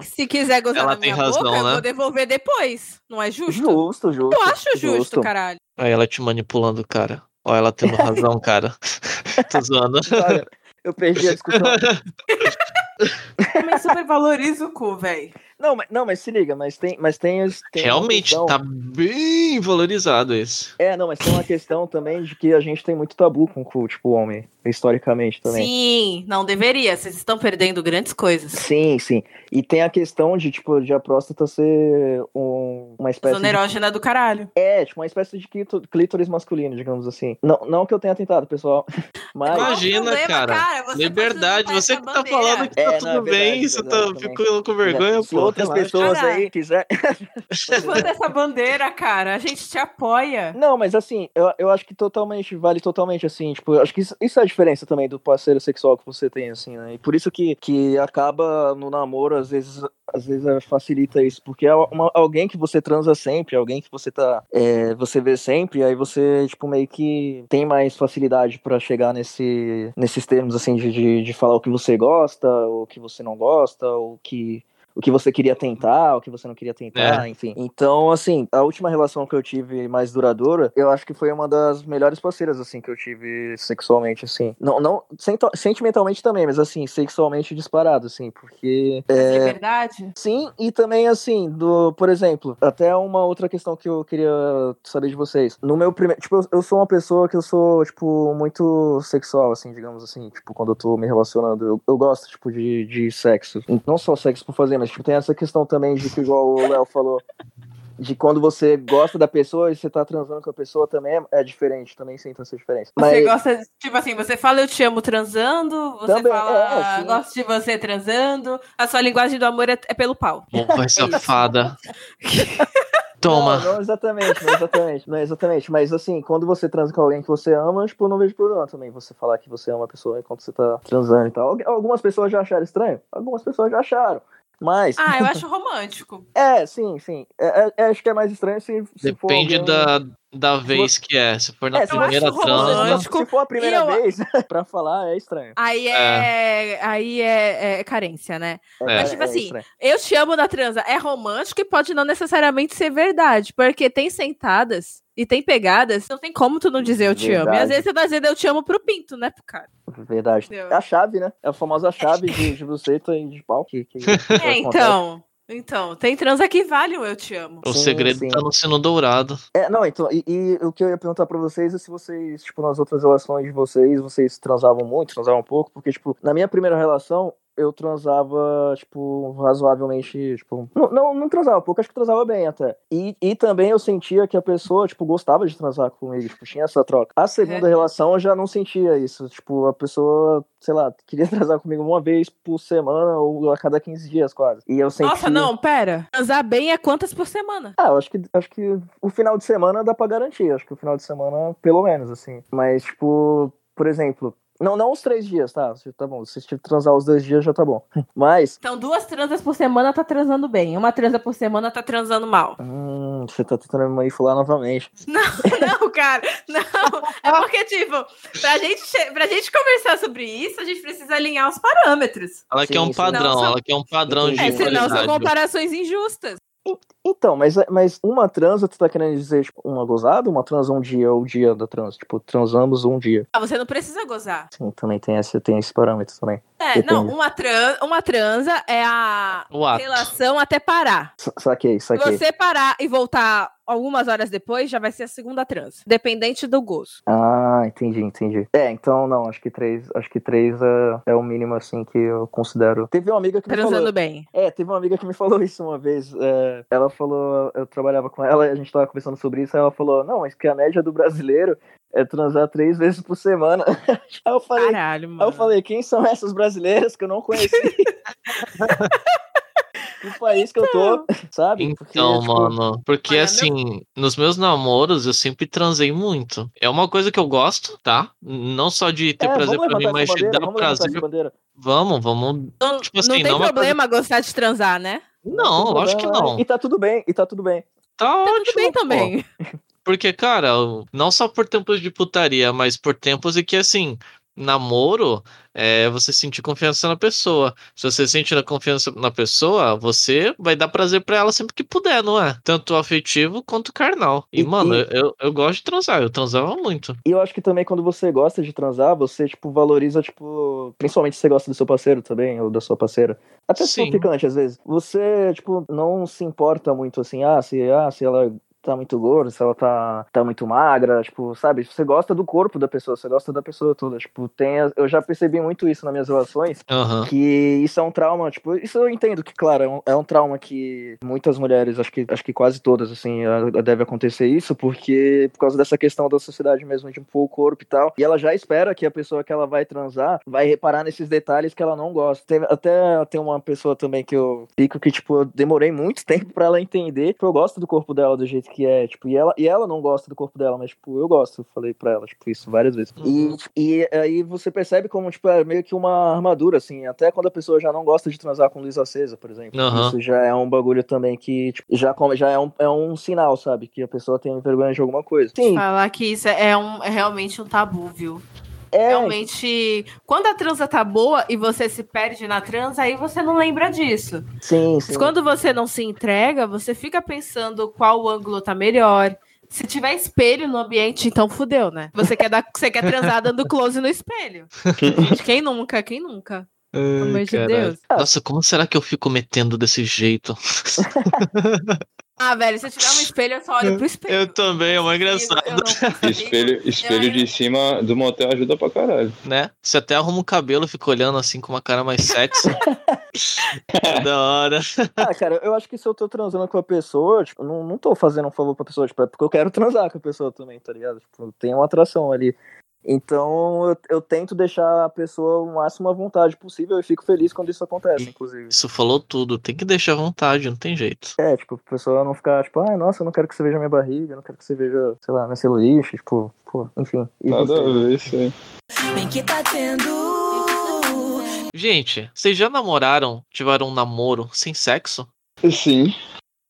se, se quiser gozar Ela na minha razão, boca, eu né? vou devolver depois. Não é justo? Justo, justo. Eu acho justo, caralho. Aí ela te manipulando, cara. Ó, ela tendo razão, cara. Tô zoando. Olha, eu perdi a discussão. Também super valoriza o cu, velho. Não, mas, não, mas se liga, mas tem, mas tem, tem Realmente, questão- tá bem valorizado esse. É, não, mas tem uma questão também de que a gente tem muito tabu com o tipo, homem, historicamente também. Sim, não deveria. Vocês estão perdendo grandes coisas. Sim, sim. E tem a questão de, tipo, de a próstata ser um- uma espécie Zona de... erógena do caralho. É, tipo, uma espécie de clítoris masculino, digamos assim. Não, não que eu tenha tentado, pessoal. Mas... Imagina, problema, cara. Você Liberdade, pode você que tá bandeira. falando que tá É, não, tudo é verdade, bem, é você tá ficando com vergonha, pô. Outras relaxa. pessoas Cara. aí quiser... Levanta essa bandeira, cara. A gente te apoia. Não, mas assim, eu, eu acho que totalmente, vale totalmente assim, tipo, eu acho que isso, isso é a diferença também do parceiro sexual que você tem, assim, né? E por isso que, que acaba no namoro, às vezes, às vezes é, facilita isso, porque é uma- alguém que você transa sempre, alguém que você tá, é, você vê sempre, aí você, tipo, meio que tem mais facilidade pra chegar nesse, nesses termos, assim, de, de, de falar o que você gosta, o que você não gosta, o que o que você queria tentar, o que você não queria tentar, enfim. Então, assim, a última relação que eu tive mais duradoura, eu acho que foi uma das melhores parceiras, assim, que eu tive sexualmente, assim. Não, não sentimentalmente também, mas, assim, sexualmente disparado, assim, porque... é, Liberdade. Sim, e também assim, do, por exemplo, até uma outra questão que eu queria saber de vocês. No meu primeiro, tipo, eu, eu sou uma pessoa que eu sou, tipo, muito sexual, assim, digamos assim, tipo, quando eu tô me relacionando, eu, eu gosto, tipo, de, de sexo. Não só sexo por fazer, mas, tipo, tem essa questão também de que, igual o Léo falou, de quando você gosta da pessoa e você tá transando com a pessoa também é, é diferente, também sinto essa diferença. Você Mas, gosta, tipo assim, você fala eu te amo transando, você Também, fala é, "Ah, gosto de você transando, a sua linguagem do amor é, é pelo pau. Porra, safada. Toma. Não, não exatamente, não exatamente, não exatamente. Mas assim, quando você transa com alguém que você ama, tipo, não vejo problema também você falar que você ama a pessoa enquanto você tá transando e tal. Algu- Algumas pessoas já acharam estranho, algumas pessoas já acharam. Mas, Ah, eu acho romântico. é, sim, sim. É, é- acho que é mais estranho se, se for Depende alguém- da, da vez que é. Se for na É, primeira transa. Se for a primeira eu- vez, pra falar, é estranho. Aí é, aí é, é carência, né? É. Mas, tipo assim, estranho. Eu te amo na transa é romântico e pode não necessariamente ser verdade, porque tem sentadas e tem pegadas, não tem como tu não dizer eu te amo. E Verdade. às vezes você tá dizendo eu te amo pro pinto, né, pro cara? Verdade. Entendeu? É a chave, né? É a famosa chave de, de buceta e de pau. Que, que, que É, acontece. então. Então, tem transa que vale o eu te amo. O Sim, segredo sim. tá no sino dourado. É, não, então, e, e o que eu ia perguntar pra vocês é se vocês, tipo, nas outras relações de vocês, vocês transavam muito, transavam pouco, porque, tipo, na minha primeira relação, eu transava, tipo, razoavelmente, tipo, não, não, não transava pouco, acho que transava bem até. E, e também eu sentia que a pessoa, tipo, gostava de transar comigo, tipo, tinha essa troca. A segunda É. relação eu já não sentia isso, tipo, a pessoa, sei lá, queria transar comigo uma vez por semana ou a cada 15 dias quase. E eu sentia... Nossa, não, pera. Transar bem é quantas por semana? Ah, eu acho que, acho que o final de semana dá pra garantir. Acho que o final de semana, pelo menos, assim. Mas, tipo, por exemplo. Não, não os três tiver tá? Se- Tá bom. Se você transar os dois dias, já tá bom. Mas. Então, duas transas por semana tá transando bem. Uma transa por semana tá transando mal. Hum, você tá tentando me manipular novamente. Não, cara, não. É porque, tipo, pra gente, pra gente conversar sobre isso, a gente precisa alinhar os parâmetros. Ela quer um padrão, Não, só- ela quer um padrão de É, senão são qualidade. comparações injustas. Então, mas, mas uma transa, tu tá querendo dizer, tipo, uma gozada? Uma transa um dia ou o dia da transa? Tipo, transamos um dia. Ah, você não precisa gozar. Sim, também tem esse, tem esse parâmetro também. É, Depende. não, uma, tran uma transa é a relação até parar. Sa- Saquei, Se saquei. você parar e voltar algumas horas depois, já vai ser a segunda transa. Dependente do gozo. Ah, entendi, entendi. É, então não, acho que três, acho que três é, é o mínimo assim que eu considero. Teve uma amiga que me Transando falou. bem. É, teve uma amiga que me falou isso uma vez. é, ela falou, eu trabalhava com ela, a gente tava conversando sobre isso, aí ela falou, não, mas que a média do brasileiro é transar três vezes por semana. aí eu falei, Caralho, aí mano. eu falei, quem são essas brasileiras que eu não conheci? que país que eu tô, sabe? Porque, Então, tipo, mano, porque Olha, meu- assim, nos meus namoros eu sempre transei muito. É uma coisa que eu gosto, tá? Não só de ter é, prazer pra mim, mas de dar prazer. Vamos, vamos. Não, tipo assim, não tem não é problema gostar de transar, né? Não, tem lógico que não. E tá tudo bem, e tá tudo bem. Tá Tá ótimo. tudo bem pô. também. Porque, cara, não só por tempos de putaria, mas por tempos em que, assim, namoro é você sentir confiança na pessoa. Se você sentir a confiança na pessoa, você vai dar prazer pra ela sempre que puder, não é? Tanto afetivo quanto carnal. E, E- mano, e- eu, eu gosto de transar, eu transava muito. E eu acho que também quando você gosta de transar, você, tipo, valoriza, tipo, principalmente se você gosta do seu parceiro também, ou da sua parceira. Até se for Sim. ficante, às vezes. Você, tipo, não se importa muito assim, ah, se, ah, se ela tá muito gorda, se ela tá, tá muito magra, tipo, sabe? Você gosta do corpo da pessoa, você gosta da pessoa toda. Tipo, tem. Eu já percebi muito isso nas minhas relações. Aham. Que isso é um trauma, tipo, isso eu entendo que, claro, é um, é um trauma que muitas mulheres, acho que, acho que quase todas, assim, deve acontecer isso, porque por causa dessa questão da sociedade mesmo, de impor o corpo e tal. E ela já espera que a pessoa que ela vai transar vai reparar nesses detalhes que ela não gosta. Teve- até tem uma pessoa também que eu fico que, tipo, eu demorei muito tempo pra ela entender que eu gosto do corpo dela do jeito que é, tipo, e ela, e ela não gosta do corpo dela, mas, tipo, eu gosto. Eu falei pra ela, tipo, isso várias vezes. Uhum. E, e aí você percebe como, tipo, é meio que uma armadura, assim, até quando a pessoa já não gosta de transar com luz acesa, por exemplo. Aham. Isso já é um bagulho também que, tipo, já, já é, um, é um sinal, sabe? Que a pessoa tem vergonha de alguma coisa. Sim, Falar que isso é, um, é realmente um tabu, viu? É. Realmente, quando a transa tá boa e você se perde na transa, aí você não lembra disso. Sim, Mas sim. quando você não se entrega, você fica pensando qual ângulo tá melhor. Se tiver espelho no ambiente, então fudeu, né? Você quer, dar, você quer transar dando close no espelho. Gente, quem nunca? Quem nunca? Pelo amor de. Deus. Nossa, como será que eu fico metendo desse jeito? Ah, velho, se eu tiver um espelho, eu só olho pro espelho. Eu também, é não consigo. Espelho, espelho de cima do motel ajuda pra caralho. Né? Você até arruma o cabelo, fica olhando assim com uma cara mais sexy. é da hora. Ah, cara, eu acho que se eu tô transando com a pessoa, tipo, não, não tô fazendo um favor pra pessoa, tipo, é porque eu quero transar com a pessoa também, tá ligado? Tipo, tem uma atração ali. Então eu, eu tento deixar a pessoa o máximo à vontade possível e fico feliz quando isso acontece, inclusive. Isso falou tudo. Tem que deixar à vontade, não tem jeito. É, tipo, a pessoa não ficar, tipo, ah, nossa, eu não quero que você veja minha barriga, eu não quero que você veja, sei lá, minha celulite, tipo, pô, enfim. Nada a ver isso aí. Que tá tendo. Gente, vocês já namoraram, tiveram um namoro sem sexo? Sim,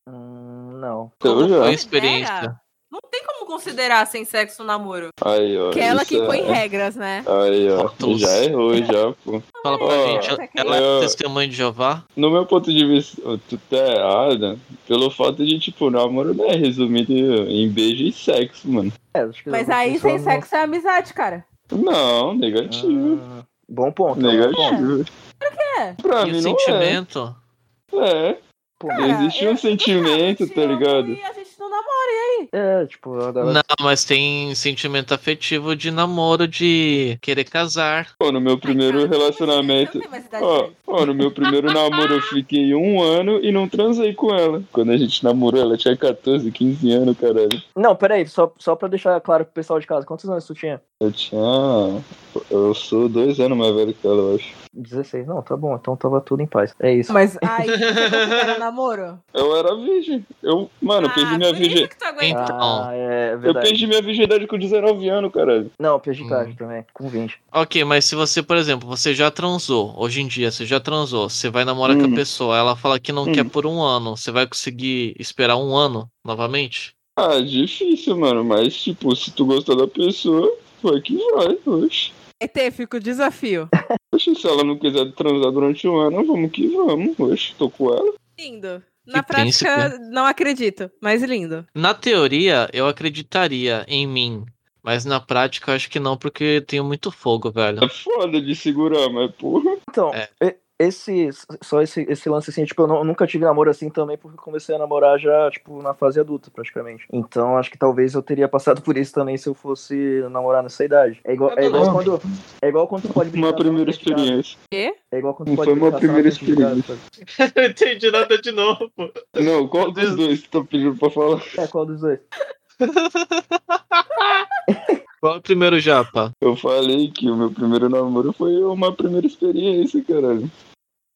Hum, não. eu Como já. foi a experiência? Não tem como considerar sem sexo o namoro. Aí, ó. Que é ela que põe é- regras, né? Aí, ó. Fotos. Já errou, já, pô. Fala pra Ó, gente, ela eu- é testemunha de Jeová? No meu ponto de vista, tu tá errada pelo fato de, tipo, namoro não é resumido em beijo e sexo, mano. É, acho que Mas aí sem sexo é amizade, cara. Não, negativo. Ah, bom ponto. negativo. É. Pra E mim o não sentimento? é. É. Pô, Cara, Existe um eu- sentimento, tá ligado? E a gente não namora, e aí? É, tipo, a galera Não, mas tem sentimento afetivo de namoro, de querer casar. Pô, no meu primeiro Ai, cara, relacionamento. eu não tenho mais idade Ó, ó, no meu primeiro namoro eu fiquei um ano e não transei com ela. Quando a gente namorou, ela tinha 14, 15 anos, caralho. Não, peraí, só, só pra deixar claro pro pessoal de casa, quantos anos tu tinha? Eu tinha. Eu sou dois anos mais velho que ela, eu acho. 16, não, tá bom, então tava tudo em paz. É isso. Mas aí você considera namoro? Eu era virgem. Eu, mano, eu perdi Ah, minha que tu aguenta. Então. Ah, é Eu perdi minha virgindade com 19 anos, caralho. Não, perdi tarde Hum. também, com 20. Ok, mas se você, por exemplo, você já transou, hoje em dia você já transou, você vai namorar com Hum. a pessoa, ela fala que não Hum. quer por um ano, você vai conseguir esperar um ano novamente? Ah, difícil, mano. Mas, tipo, se tu gostar da pessoa, vai que vai, oxe. ET, fica o desafio. Oxe, se ela não quiser transar durante um ano, vamos que vamos. Oxe, tô com ela. Lindo. Na prática, príncipe. não acredito, mas lindo. Na teoria, eu acreditaria em mim. Mas na prática, eu acho que não, porque eu tenho muito fogo, velho. É foda de segurar, mas porra. Então, É. esse, só esse, esse lance assim, tipo, eu, nu- eu nunca tive namoro assim também, porque eu comecei a namorar já, tipo, na fase adulta, praticamente. Então, acho que talvez eu teria passado por isso também se eu fosse namorar nessa idade. É igual, é igual quando. É igual quando tu pode brincar Uma primeira experiência. É igual quando tu Não pode foi uma primeira sabe? não entendi nada de novo. Não, qual dos dois tu tá pedindo pra falar? É, qual dos dois? Qual é o primeiro japa? Eu falei que o meu primeiro namoro foi uma primeira experiência, caralho.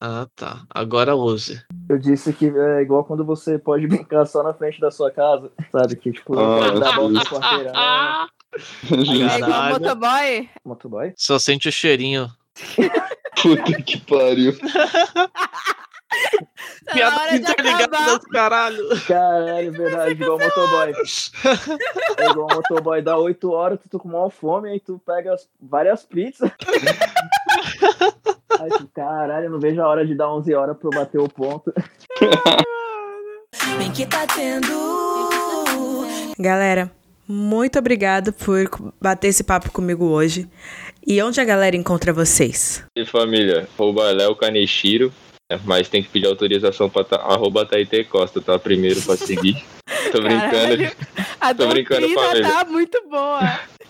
Ah, tá. Agora use. Eu disse que é igual quando você pode brincar só na frente da sua casa, sabe? Que, tipo, Ah, dá a volta no quarteirão, É igual Caralho. motoboy? motoboy. Só sente o cheirinho. Puta que pariu. Tá na hora de acabar. caralho. Caralho, verdade, igual motoboy. É igual motoboy, dá 8 horas, tu tá com maior fome, aí tu pega as- várias pizzas. Aí tu, caralho, não vejo a hora de dar 11 horas pra eu bater o ponto. Bem que tá tendo. Galera, muito obrigado por bater esse papo comigo hoje. E onde a galera encontra vocês? E família, arroba Léo Kaneshiro. Né, Mas tem que pedir autorização pra tá, arroba Taite Costa, tá? Primeiro pra seguir. Tô brincando. Caralho, a Tô brincando, doutrina família. tá muito boa.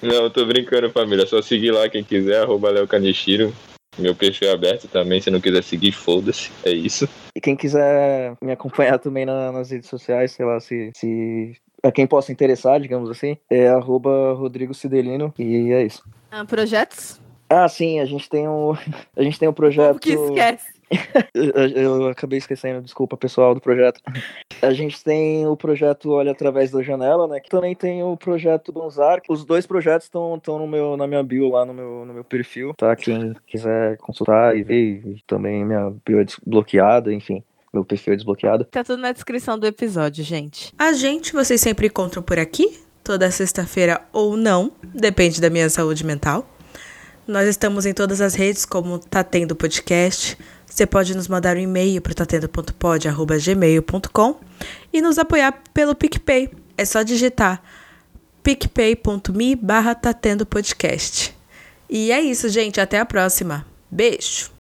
Não, tô brincando, família. Só seguir lá quem quiser, arroba Léo Kaneshiro. Meu perfil é aberto também, se não quiser seguir, foda-se. É isso. E quem quiser me acompanhar também na- nas redes sociais, sei lá, se, se a quem possa interessar, digamos assim, é arroba Rodrigo Cidelino. E é isso. Ah, projetos? Ah, sim, a gente tem um. A gente tem um O projeto. que esquece. Eu, eu acabei esquecendo, desculpa, pessoal do projeto. A gente tem o projeto Olha Através da Janela, né? Que também tem o projeto Bonzar. Os dois projetos estão no meu, na minha bio lá no meu, no meu perfil, tá? Quem quiser consultar e ver, e também minha bio é desbloqueada, enfim. Meu perfil é desbloqueado. Tá tudo na descrição do episódio, gente. A gente vocês sempre encontram por aqui, toda sexta-feira ou não, depende da minha saúde mental. Nós estamos em todas as redes como Tá Tendo Podcast. Você pode nos mandar um e-mail para tatendo.pod.gmail.com e nos apoiar pelo PicPay. É só digitar picpay.me barra Tatendo Podcast. E é isso, gente. Até a próxima. Beijo!